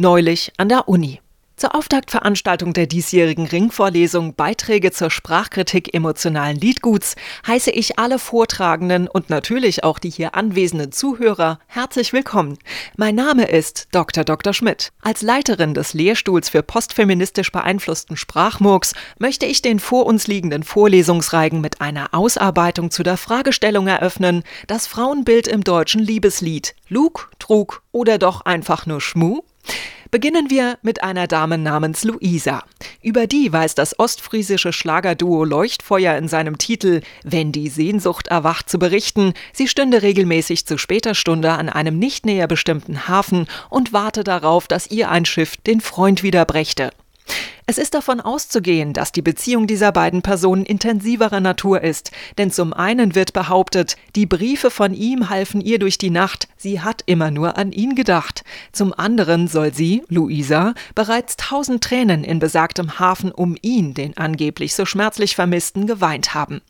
Neulich an der Uni. Zur Auftaktveranstaltung der diesjährigen Ringvorlesung Beiträge zur Sprachkritik emotionalen Liedguts heiße ich alle Vortragenden und natürlich auch die hier anwesenden Zuhörer herzlich willkommen. Mein Name ist Dr. Dr. Schmidt. Als Leiterin des Lehrstuhls für postfeministisch beeinflussten Sprachmurks möchte ich den vor uns liegenden Vorlesungsreigen mit einer Ausarbeitung zu der Fragestellung eröffnen, das Frauenbild im deutschen Liebeslied. Lug, Trug oder doch einfach nur Schmu? Beginnen wir mit einer Dame namens Luisa. Über die weiß das ostfriesische Schlagerduo Leuchtfeuer in seinem Titel Wenn die Sehnsucht erwacht zu berichten, sie stünde regelmäßig zu später Stunde an einem nicht näher bestimmten Hafen und warte darauf, dass ihr ein Schiff den Freund wieder brächte. Es ist davon auszugehen, dass die Beziehung dieser beiden Personen intensiverer Natur ist, denn zum einen wird behauptet, die Briefe von ihm halfen ihr durch die Nacht, sie hat immer nur an ihn gedacht. Zum anderen soll sie, Luisa, bereits tausend Tränen in besagtem Hafen um ihn, den angeblich so schmerzlich Vermissten, geweint haben.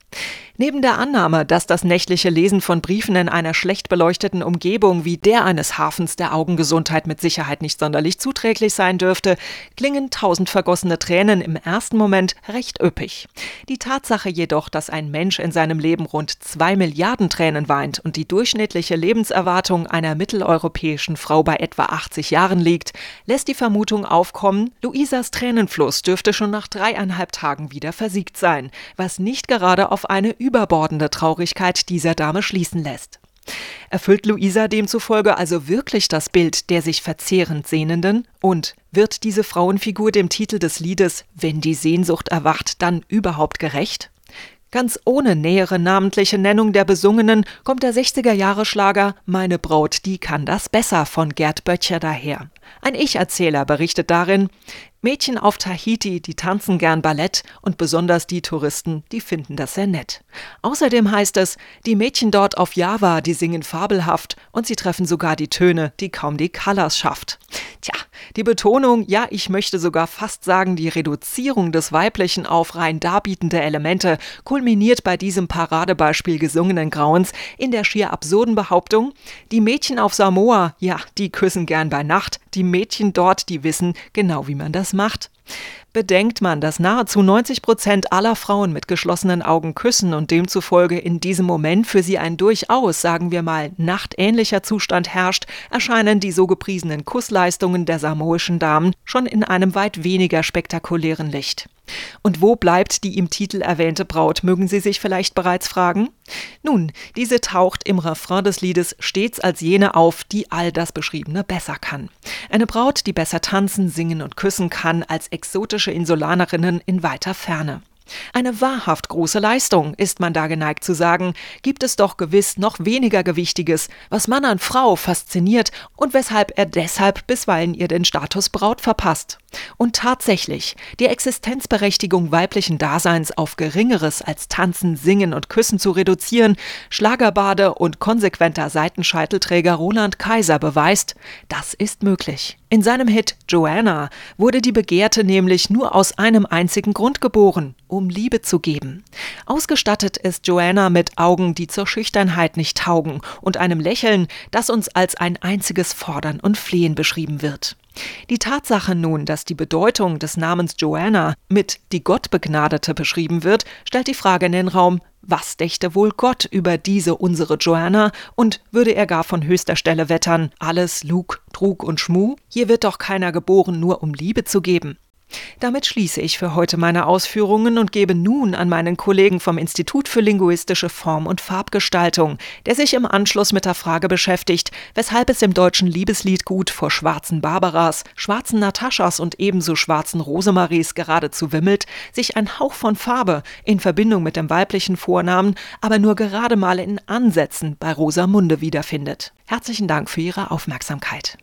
Neben der Annahme, dass das nächtliche Lesen von Briefen in einer schlecht beleuchteten Umgebung wie der eines Hafens der Augengesundheit mit Sicherheit nicht sonderlich zuträglich sein dürfte, klingen tausend vergossene Tränen im ersten Moment recht üppig. Die Tatsache jedoch, dass ein Mensch in seinem Leben rund zwei Milliarden Tränen weint und die durchschnittliche Lebenserwartung einer mitteleuropäischen Frau bei etwa 80 Jahren liegt, lässt die Vermutung aufkommen, Luisas Tränenfluss dürfte schon nach dreieinhalb Tagen wieder versiegt sein, was nicht gerade auf eine überbordende Traurigkeit dieser Dame schließen lässt. Erfüllt Luisa demzufolge also wirklich das Bild der sich verzehrend Sehnenden? Und wird diese Frauenfigur dem Titel des Liedes Wenn die Sehnsucht erwacht dann überhaupt gerecht? Ganz ohne nähere namentliche Nennung der Besungenen kommt der 60er-Jahre-Schlager Meine Braut, die kann das besser von Gerd Böttcher daher. Ein Ich-Erzähler berichtet darin, Mädchen auf Tahiti, die tanzen gern Ballett und besonders die Touristen, die finden das sehr nett. Außerdem heißt es, die Mädchen dort auf Java, die singen fabelhaft und sie treffen sogar die Töne, die kaum die Colors schafft. Tja, die Betonung, ja, ich möchte sogar fast sagen, die Reduzierung des Weiblichen auf rein darbietende Elemente kulminiert bei diesem Paradebeispiel gesungenen Grauens in der schier absurden Behauptung, die Mädchen auf Samoa, ja, die küssen gern bei Nacht, die Mädchen dort, die wissen genau, wie man das macht. Bedenkt man, dass nahezu 90 Prozent aller Frauen mit geschlossenen Augen küssen und demzufolge in diesem Moment für sie ein durchaus, sagen wir mal, nachtähnlicher Zustand herrscht, erscheinen die so gepriesenen Kussleistungen der samoischen Damen schon in einem weit weniger spektakulären Licht. Und wo bleibt die im Titel erwähnte Braut, mögen Sie sich vielleicht bereits fragen? Nun, diese taucht im Refrain des Liedes stets als jene auf, die all das Beschriebene besser kann. Eine Braut, die besser tanzen, singen und küssen kann als exotische Insulanerinnen in weiter Ferne. Eine wahrhaft große Leistung, ist man da geneigt zu sagen, gibt es doch gewiss noch weniger Gewichtiges, was Mann an Frau fasziniert und weshalb er deshalb bisweilen ihr den Status Braut verpasst. Und tatsächlich, die Existenzberechtigung weiblichen Daseins auf Geringeres als Tanzen, Singen und Küssen zu reduzieren, Schlagerbade und konsequenter Seitenscheitelträger Roland Kaiser beweist, das ist möglich. In seinem Hit Joanna wurde die Begehrte nämlich nur aus einem einzigen Grund geboren, um Liebe zu geben. Ausgestattet ist Joanna mit Augen, die zur Schüchternheit nicht taugen, und einem Lächeln, das uns als ein einziges Fordern und Flehen beschrieben wird. Die Tatsache nun, dass die Bedeutung des Namens Joanna mit die Gottbegnadete beschrieben wird, stellt die Frage in den Raum, was dächte wohl Gott über diese unsere Joanna und würde er gar von höchster Stelle wettern, alles Lug, Trug und Schmu? Hier wird doch keiner geboren, nur um Liebe zu geben. Damit schließe ich für heute meine Ausführungen und gebe nun an meinen Kollegen vom Institut für linguistische Form- und Farbgestaltung, der sich im Anschluss mit der Frage beschäftigt, weshalb es im deutschen Liebesliedgut vor schwarzen Barbaras, schwarzen Nataschas und ebenso schwarzen Rosemaries geradezu wimmelt, sich ein Hauch von Farbe in Verbindung mit dem weiblichen Vornamen aber nur gerade mal in Ansätzen bei Rosamunde wiederfindet. Herzlichen Dank für Ihre Aufmerksamkeit.